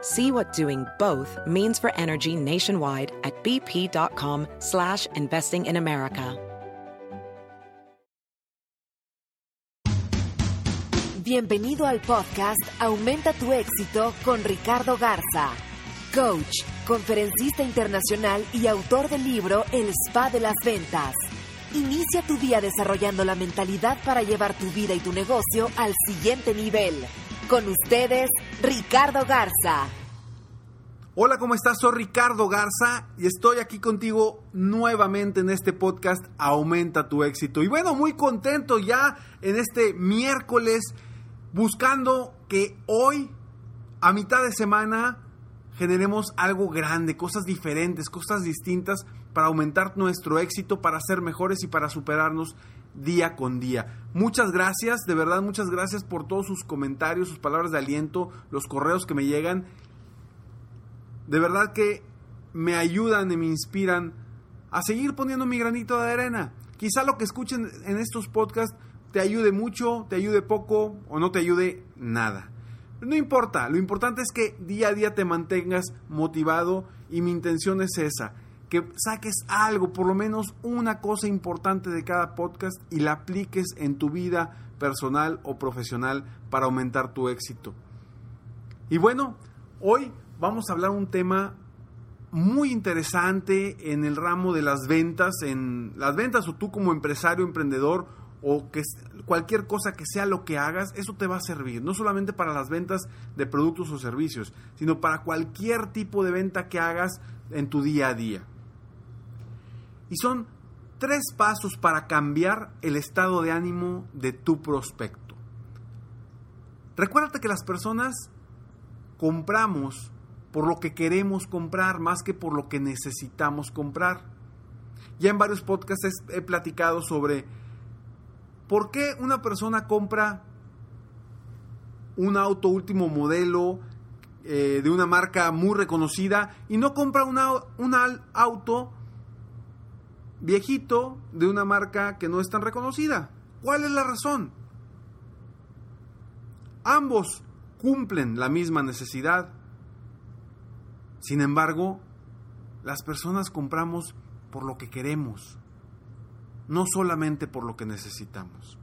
See what doing both means for energy nationwide at bp.com slash investing in America. Bienvenido al podcast Aumenta tu éxito con Ricardo Garza, coach, conferencista internacional y autor del libro El Spa de las Ventas. Inicia tu día desarrollando la mentalidad para llevar tu vida y tu negocio al siguiente nivel. Con ustedes, Ricardo Garza. Hola, ¿cómo estás? Soy Ricardo Garza y estoy aquí contigo nuevamente en este podcast Aumenta tu éxito. Y bueno, muy contento ya en este miércoles buscando que hoy, a mitad de semana, generemos algo grande, cosas diferentes, cosas distintas para aumentar nuestro éxito, para ser mejores y para superarnos día con día. Muchas gracias, de verdad muchas gracias por todos sus comentarios, sus palabras de aliento, los correos que me llegan. De verdad que me ayudan y me inspiran a seguir poniendo mi granito de arena. Quizá lo que escuchen en estos podcasts te ayude mucho, te ayude poco o no te ayude nada. No importa, lo importante es que día a día te mantengas motivado y mi intención es esa, que saques algo, por lo menos una cosa importante de cada podcast y la apliques en tu vida personal o profesional para aumentar tu éxito. Y bueno, hoy vamos a hablar un tema muy interesante en el ramo de las ventas, en las ventas o tú como empresario, emprendedor o que cualquier cosa que sea lo que hagas, eso te va a servir, no solamente para las ventas de productos o servicios, sino para cualquier tipo de venta que hagas en tu día a día. Y son tres pasos para cambiar el estado de ánimo de tu prospecto. Recuérdate que las personas compramos por lo que queremos comprar más que por lo que necesitamos comprar. Ya en varios podcasts he platicado sobre por qué una persona compra un auto último modelo eh, de una marca muy reconocida y no compra un auto viejito de una marca que no es tan reconocida. ¿Cuál es la razón? Ambos cumplen la misma necesidad. Sin embargo, las personas compramos por lo que queremos, no solamente por lo que necesitamos.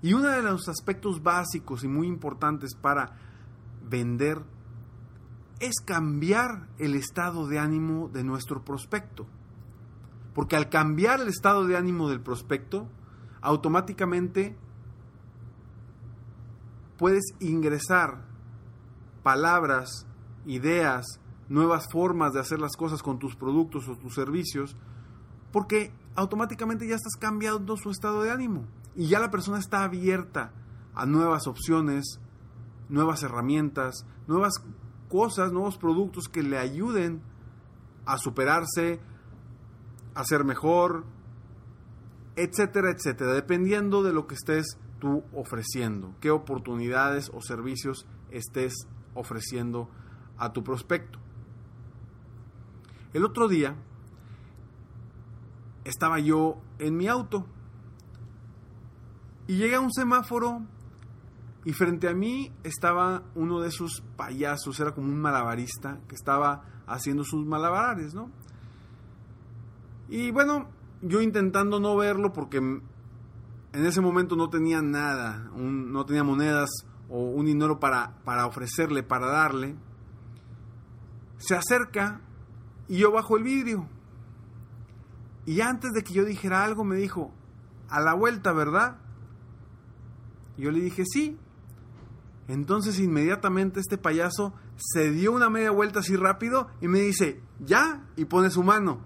Y uno de los aspectos básicos y muy importantes para vender es cambiar el estado de ánimo de nuestro prospecto. Porque al cambiar el estado de ánimo del prospecto, automáticamente puedes ingresar palabras, ideas, nuevas formas de hacer las cosas con tus productos o tus servicios, porque automáticamente ya estás cambiando su estado de ánimo. Y ya la persona está abierta a nuevas opciones, nuevas herramientas, nuevas cosas, nuevos productos que le ayuden a superarse, a ser mejor, etcétera, etcétera, dependiendo de lo que estés tú ofreciendo, qué oportunidades o servicios estés ofreciendo a tu prospecto. El otro día estaba yo en mi auto y llegué a un semáforo y frente a mí estaba uno de esos payasos, era como un malabarista que estaba haciendo sus malabares, ¿no? Y bueno, yo intentando no verlo porque en ese momento no tenía nada, no tenía monedas o un dinero para, para ofrecerle, para darle. Se acerca y yo bajo el vidrio Y antes de que yo dijera algo me dijo, a la vuelta, ¿verdad? Yo le dije, sí. Entonces inmediatamente este payaso se dio una media vuelta así rápido y me dice, ya, y pone su mano.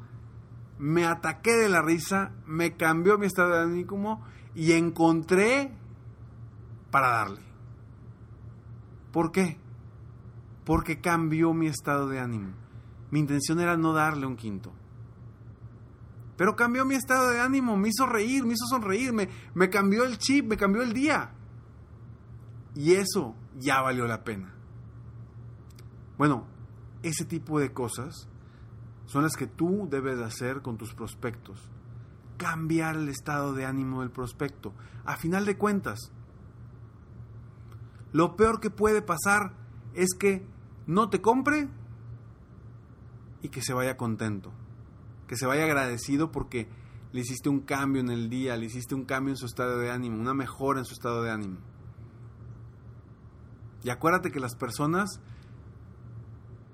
Me ataqué de la risa, me cambió mi estado de ánimo y encontré para darle. ¿Por qué? Porque cambió mi estado de ánimo. Mi intención era no darle un quinto. Pero cambió mi estado de ánimo, me hizo reír, me hizo sonreír, me, me cambió el chip, me cambió el día. Y eso ya valió la pena. Bueno, ese tipo de cosas son las que tú debes de hacer con tus prospectos. Cambiar el estado de ánimo del prospecto. A final de cuentas, lo peor que puede pasar es que no te compre y que se vaya contento. Que se vaya agradecido porque le hiciste un cambio en el día, le hiciste un cambio en su estado de ánimo, una mejora en su estado de ánimo. Y acuérdate que las personas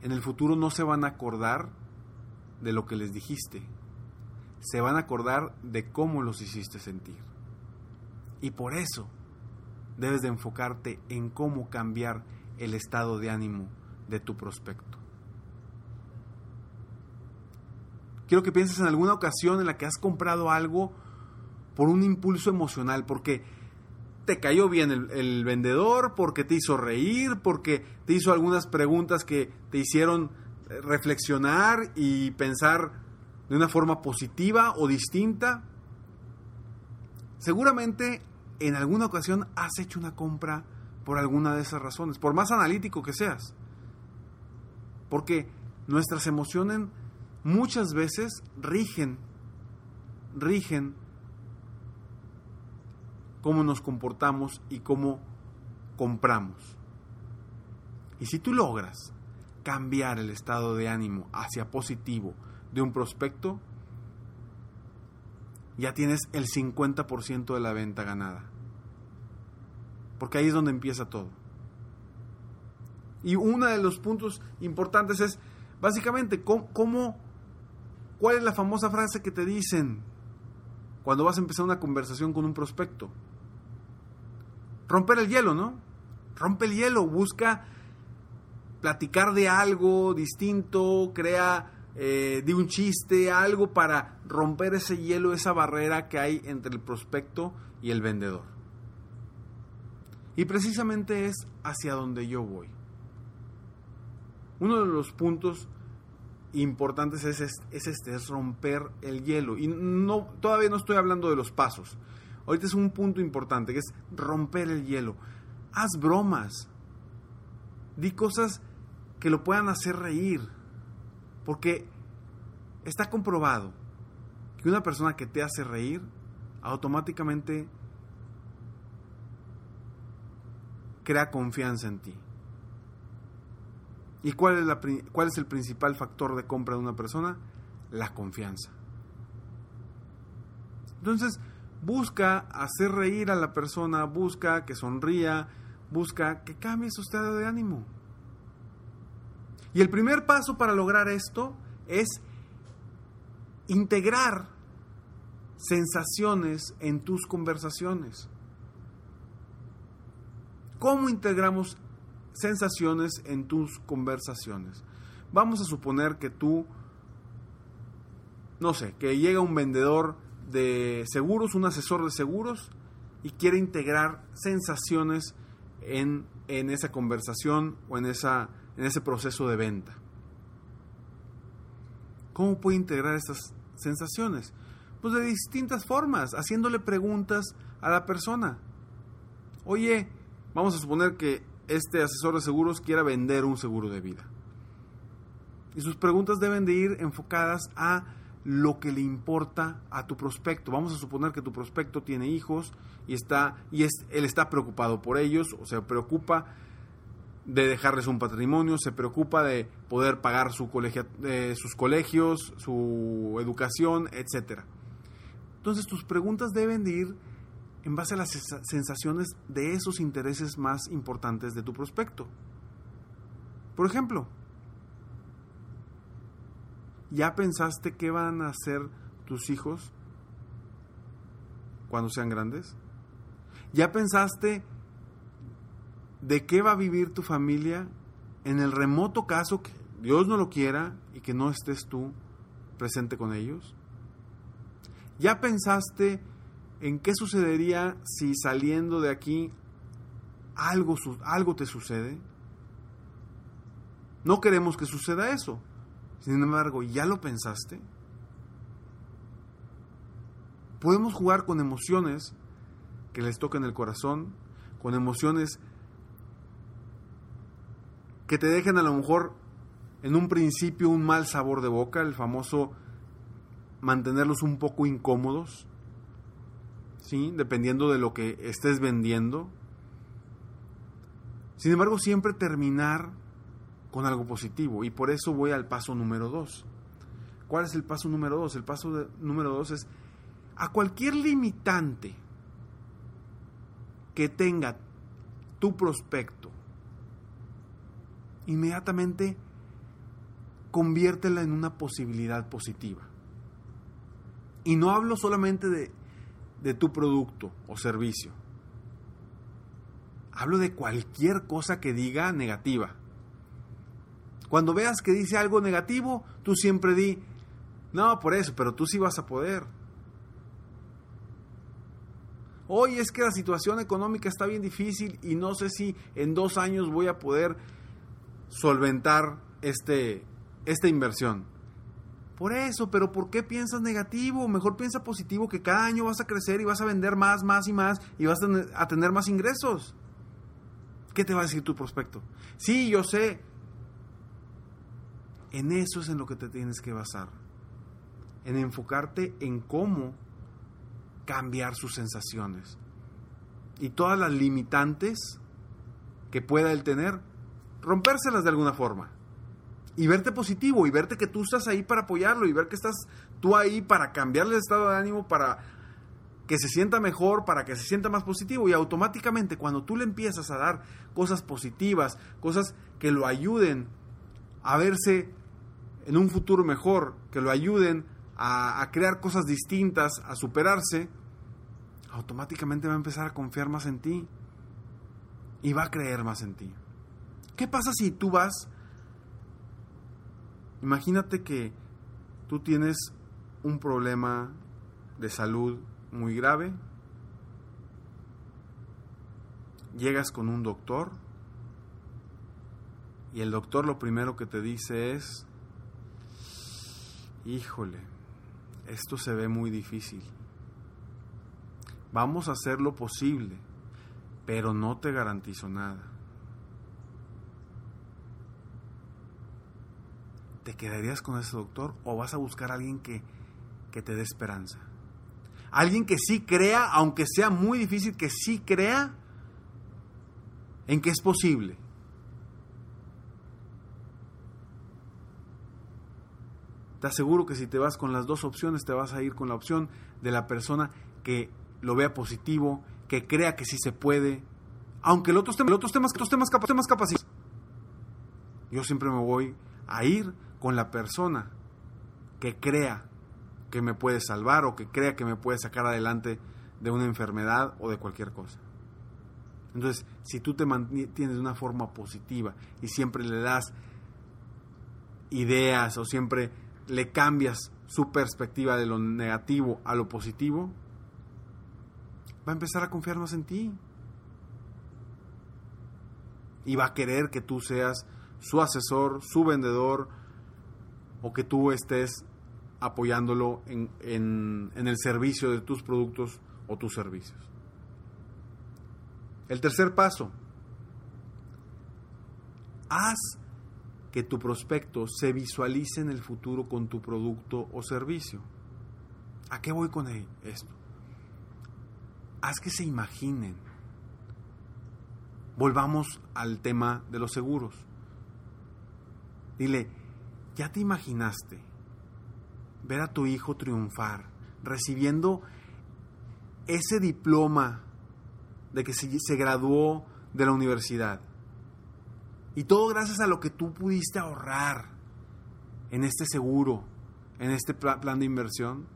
en el futuro no se van a acordar de lo que les dijiste. Se van a acordar de cómo los hiciste sentir. Y por eso debes de enfocarte en cómo cambiar el estado de ánimo de tu prospecto. Quiero que pienses en alguna ocasión en la que has comprado algo por un impulso emocional, porque te cayó bien el, vendedor, porque te hizo reír, porque te hizo algunas preguntas que te hicieron reflexionar y pensar de una forma positiva o distinta. Seguramente en alguna ocasión has hecho una compra por alguna de esas razones, por más analítico que seas. Porque nuestras emociones muchas veces rigen, rigen cómo nos comportamos y cómo compramos. Y si tú logras cambiar el estado de ánimo hacia positivo de un prospecto, ya tienes el 50% de la venta ganada. Porque ahí es donde empieza todo. Y uno de los puntos importantes es, básicamente, ¿cómo, cuál es la famosa frase que te dicen cuando vas a empezar una conversación con un prospecto? romper el hielo, ¿no? Rompe el hielo, busca platicar de algo distinto, crea eh, de un chiste, algo para romper ese hielo, esa barrera que hay entre el prospecto y el vendedor. Y precisamente es hacia donde yo voy. Uno de los puntos importantes es, es, este, es romper el hielo. Y no, todavía no estoy hablando de los pasos. Ahorita es un punto importante, que es romper el hielo. Haz bromas. Di cosas que lo puedan hacer reír. Porque está comprobado que una persona que te hace reír automáticamente crea confianza en ti. ¿Y cuál es, la, cuál es el principal factor de compra de una persona? La confianza. Entonces, Busca hacer reír a la persona, busca que sonría, busca que cambie su estado de ánimo. Y el primer paso para lograr esto es integrar sensaciones en tus conversaciones. ¿Cómo integramos sensaciones en tus conversaciones? Vamos a suponer que tú, no sé, que llega un vendedor de seguros, un asesor de seguros, y quiere integrar sensaciones en, en esa conversación o en, esa, en ese proceso de venta. ¿Cómo puede integrar estas sensaciones? Pues de distintas formas, haciéndole preguntas a la persona. Oye, vamos a suponer que este asesor de seguros quiera vender un seguro de vida. Y sus preguntas deben de ir enfocadas a lo que le importa a tu prospecto. Vamos a suponer que tu prospecto tiene hijos y está y es él está preocupado por ellos o se preocupa de dejarles un patrimonio, se preocupa de poder pagar su sus colegios, su educación, etcétera. Entonces tus preguntas deben de ir en base a las sensaciones de esos intereses más importantes de tu prospecto. Por ejemplo, ¿Ya pensaste qué van a hacer tus hijos cuando sean grandes? ¿Ya pensaste de qué va a vivir tu familia en el remoto caso que Dios no lo quiera y que no estés tú presente con ellos? ¿Ya pensaste en qué sucedería si saliendo de aquí algo, algo te sucede? No queremos que suceda eso. Sin embargo, ¿ya lo pensaste? Podemos jugar con emociones que les toquen el corazón, con emociones que te dejen a lo mejor en un principio un mal sabor de boca, el famoso mantenerlos un poco incómodos, ¿sí? dependiendo de lo que estés vendiendo. Sin embargo, siempre terminar con algo positivo. Y por eso voy al paso número dos. ¿Cuál es el paso número dos? El paso número dos es a cualquier limitante que tenga tu prospecto, inmediatamente conviértela en una posibilidad positiva. Y no hablo solamente de, de tu producto o servicio. Hablo de cualquier cosa que diga negativa. Cuando veas que dice algo negativo, tú siempre di, no, por eso, pero tú sí vas a poder. Hoy es que la situación económica está bien difícil y no sé si en dos años voy a poder solventar este, esta inversión. Por eso, pero ¿por qué piensas negativo? Mejor piensa positivo que cada año vas a crecer y vas a vender más, más y más y vas a tener más ingresos. ¿Qué te va a decir tu prospecto? Sí, yo sé, en eso es en lo que te tienes que basar. En enfocarte en cómo cambiar sus sensaciones. Y todas las limitantes que pueda él tener, rompérselas de alguna forma. Y verte positivo y verte que tú estás ahí para apoyarlo y ver que estás tú ahí para cambiarle el estado de ánimo, para que se sienta mejor, para que se sienta más positivo. Y automáticamente cuando tú le empiezas a dar cosas positivas, cosas que lo ayuden a verse en un futuro mejor, que lo ayuden a, crear cosas distintas, a superarse, automáticamente va a empezar a confiar más en ti y va a creer más en ti. ¿Qué pasa si tú vas? Imagínate que tú tienes un problema de salud muy grave, llegas con un doctor y el doctor lo primero que te dice es, híjole, esto se ve muy difícil. Vamos a hacer lo posible, pero no te garantizo nada. ¿Te quedarías con ese doctor o vas a buscar a alguien que, que te dé esperanza? Alguien que sí crea, aunque sea muy difícil, que sí crea en que es posible Te aseguro que si te vas con las dos opciones, te vas a ir con la opción de la persona que lo vea positivo, que crea que sí se puede, aunque el otro el otro esté más, temas, temas capacitados. Yo siempre me voy a ir con la persona que crea que me puede salvar o que crea que me puede sacar adelante de una enfermedad o de cualquier cosa. Entonces, si tú te mantienes de una forma positiva y siempre le das ideas o siempre le cambias su perspectiva de lo negativo a lo positivo, va a empezar a confiar más en ti. Y va a querer que tú seas su asesor, su vendedor, o que tú estés apoyándolo en, en el servicio de tus productos o tus servicios. El tercer paso, haz que tu prospecto se visualice en el futuro con tu producto o servicio. ¿A qué voy con esto? Haz que se imaginen. Volvamos al tema de los seguros. Dile, ¿ya te imaginaste ver a tu hijo triunfar, recibiendo ese diploma de que se, graduó de la universidad? Y todo gracias a lo que tú pudiste ahorrar en este seguro, en este plan de inversión.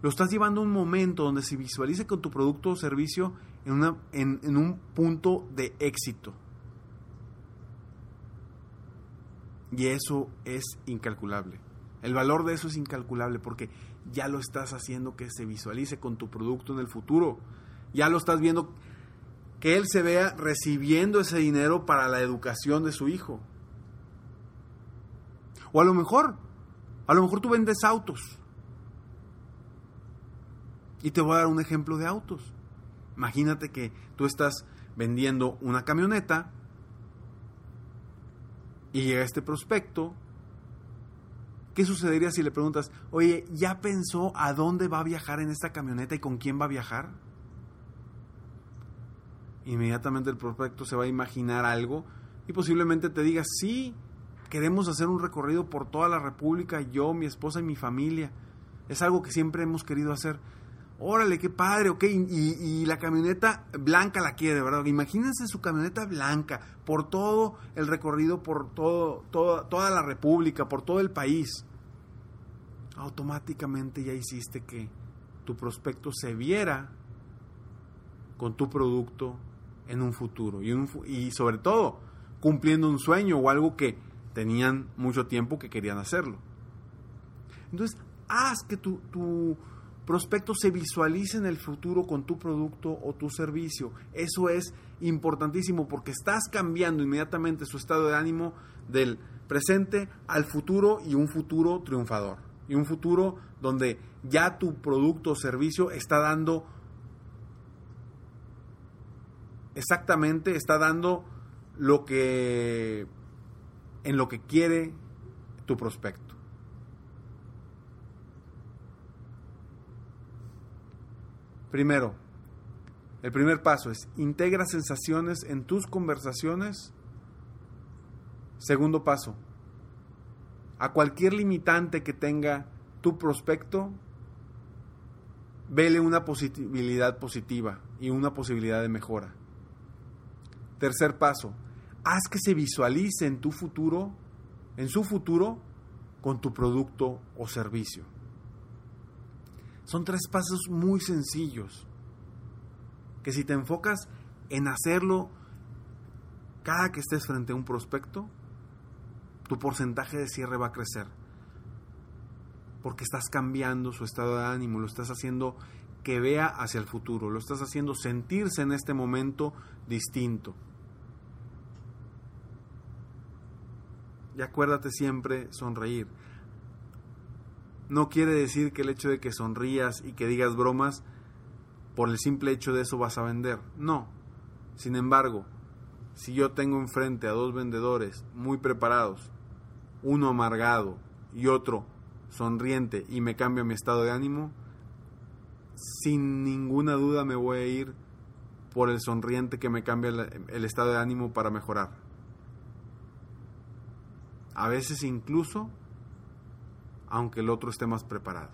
lo estás llevando a un momento donde se visualice con tu producto o servicio en, en un punto de éxito. Y eso es incalculable. El valor de eso es incalculable porque ya lo estás haciendo que se visualice con tu producto en el futuro. Ya lo estás viendo que él se vea recibiendo ese dinero para la educación de su hijo. O a lo mejor, a lo mejor tú vendes autos. Y te voy a dar un ejemplo de autos. Imagínate que tú estás vendiendo una camioneta y llega este prospecto. ¿Qué sucedería si le preguntas, oye, ¿ya pensó a dónde va a viajar en esta camioneta y con quién va a viajar? Inmediatamente el prospecto se va a imaginar algo y posiblemente te diga, sí, queremos hacer un recorrido por toda la República, yo, mi esposa y mi familia. Es algo que siempre hemos querido hacer órale, qué padre, ok, y, la camioneta blanca la quiere, ¿verdad? Imagínense su camioneta blanca por todo el recorrido, por todo, toda la República, por todo el país. Automáticamente ya hiciste que tu prospecto se viera con tu producto en un futuro y, y sobre todo cumpliendo un sueño o algo que tenían mucho tiempo que querían hacerlo. Entonces, haz que tu, tu prospecto se visualice en el futuro con tu producto o tu servicio. Eso es importantísimo porque estás cambiando inmediatamente su estado de ánimo del presente al futuro y un futuro triunfador. Y un futuro donde ya tu producto o servicio está dando exactamente, está dando lo que en lo que quiere tu prospecto. Primero, el primer paso es integra sensaciones en tus conversaciones. Segundo paso, a cualquier limitante que tenga tu prospecto, vele una posibilidad positiva y una posibilidad de mejora. Tercer paso, haz que se visualice en tu futuro, en su futuro, con tu producto o servicio. Son tres pasos muy sencillos que si te enfocas en hacerlo cada que estés frente a un prospecto, tu porcentaje de cierre va a crecer. Porque estás cambiando su estado de ánimo, lo estás haciendo que vea hacia el futuro, lo estás haciendo sentirse en este momento distinto. Y acuérdate siempre sonreír no quiere decir que el hecho de que sonrías y que digas bromas, por el simple hecho de eso vas a vender. No. Sin embargo, si yo tengo enfrente a dos vendedores muy preparados, uno amargado y otro sonriente y me cambia mi estado de ánimo, sin ninguna duda me voy a ir por el sonriente que me cambia el, estado de ánimo para mejorar. A veces incluso aunque el otro esté más preparado.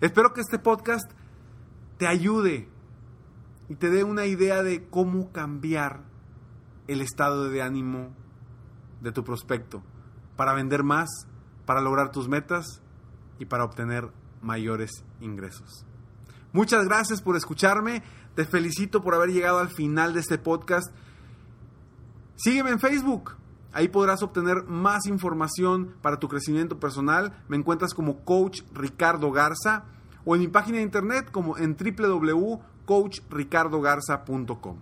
Espero que este podcast te ayude y te dé una idea de cómo cambiar el estado de ánimo de tu prospecto para vender más, para lograr tus metas y para obtener mayores ingresos. Muchas gracias por escucharme, te felicito por haber llegado al final de este podcast. Sígueme en Facebook, Ahí podrás obtener más información para tu crecimiento personal. Me encuentras como Coach Ricardo Garza o en mi página de internet como en www.coachricardogarza.com.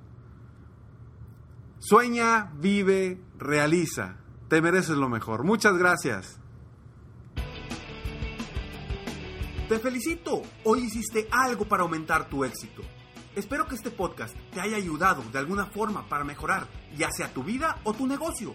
Sueña, vive, realiza. Te mereces lo mejor. Muchas gracias. Te felicito. Hoy hiciste algo para aumentar tu éxito. Espero que este podcast te haya ayudado de alguna forma para mejorar ya sea tu vida o tu negocio.